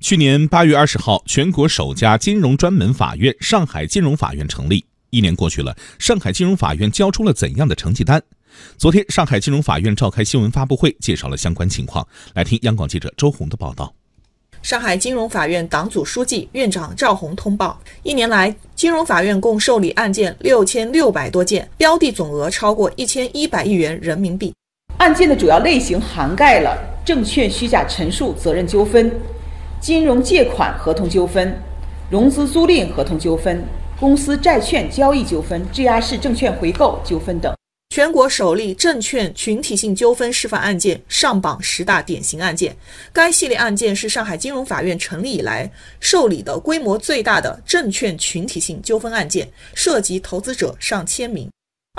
去年八月二十号，全国首家金融专门法院——上海金融法院成立。一年过去了，上海金融法院交出了怎样的成绩单？昨天，上海金融法院召开新闻发布会，介绍了相关情况。来听央广记者周红的报道。上海金融法院党组书记、院长赵红通报：一年来，金融法院共受理案件六千六百多件，标的总额超过一千一百亿元人民币。案件的主要类型涵盖了证券虚假陈述责任纠纷。金融借款合同纠纷、融资租赁合同纠纷、公司债券交易纠纷、质押式证券回购纠纷等，全国首例证券群体性纠纷示范案件上榜十大典型案件。该系列案件是上海金融法院成立以来受理的规模最大的证券群体性纠纷案件，涉及投资者上千名。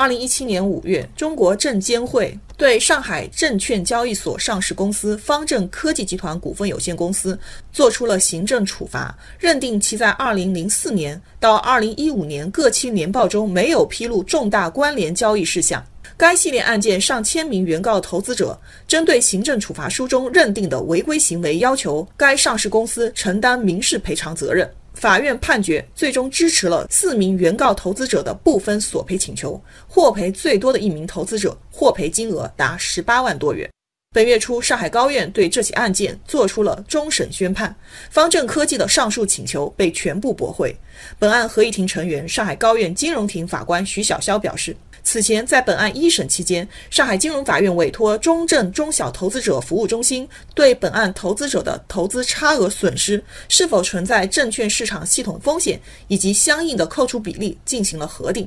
二零一七年五月，中国证监会对上海证券交易所上市公司方正科技集团股份有限公司作出了行政处罚，认定其在二零零四年到二零一五年各期年报中没有披露重大关联交易事项。该系列案件上千名原告投资者针对行政处罚书中认定的违规行为，要求该上市公司承担民事赔偿责任。法院判决最终支持了四名原告投资者的部分索赔请求，获赔最多的一名投资者获赔金额达十八万多元。本月初，上海高院对这起案件作出了终审宣判，方正科技的上诉请求被全部驳回。本案合议庭成员、上海高院金融庭法官徐晓潇表示。此前，在本案一审期间，上海金融法院委托中证中小投资者服务中心对本案投资者的投资差额损失是否存在证券市场系统风险以及相应的扣除比例进行了核定，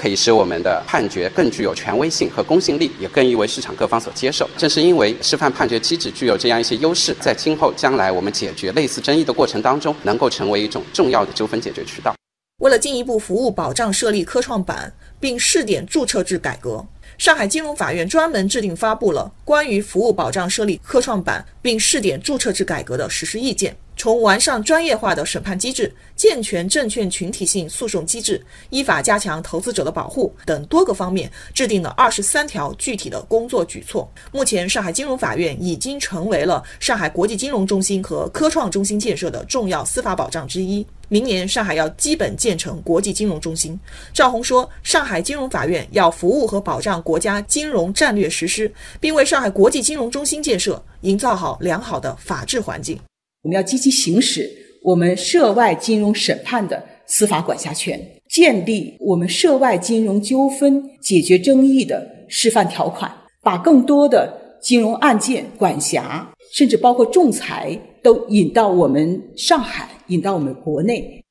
可以使我们的判决更具有权威性和公信力，也更易为市场各方所接受。正是因为示范判决机制具有这样一些优势，在今后将来我们解决类似争议的过程当中，能够成为一种重要的纠纷解决渠道。为了进一步服务保障，设立科创板并试点注册制改革，上海金融法院专门制定发布了关于服务保障设立科创板并试点注册制改革的实施意见。从完善专业化的审判机制、健全证券群体性诉讼机制、依法加强投资者的保护等多个方面，制定了二十三条具体的工作举措。目前，上海金融法院已经成为了上海国际金融中心和科创中心建设的重要司法保障之一。明年，上海要基本建成国际金融中心。赵红说：“上海金融法院要服务和保障国家金融战略实施，并为上海国际金融中心建设营造好良好的法治环境。”我们要积极行使我们涉外金融审判的司法管辖权，建立我们涉外金融纠纷解决争议的示范条款，把更多的金融案件管辖，甚至包括仲裁，都引到我们上海，引到我们国内。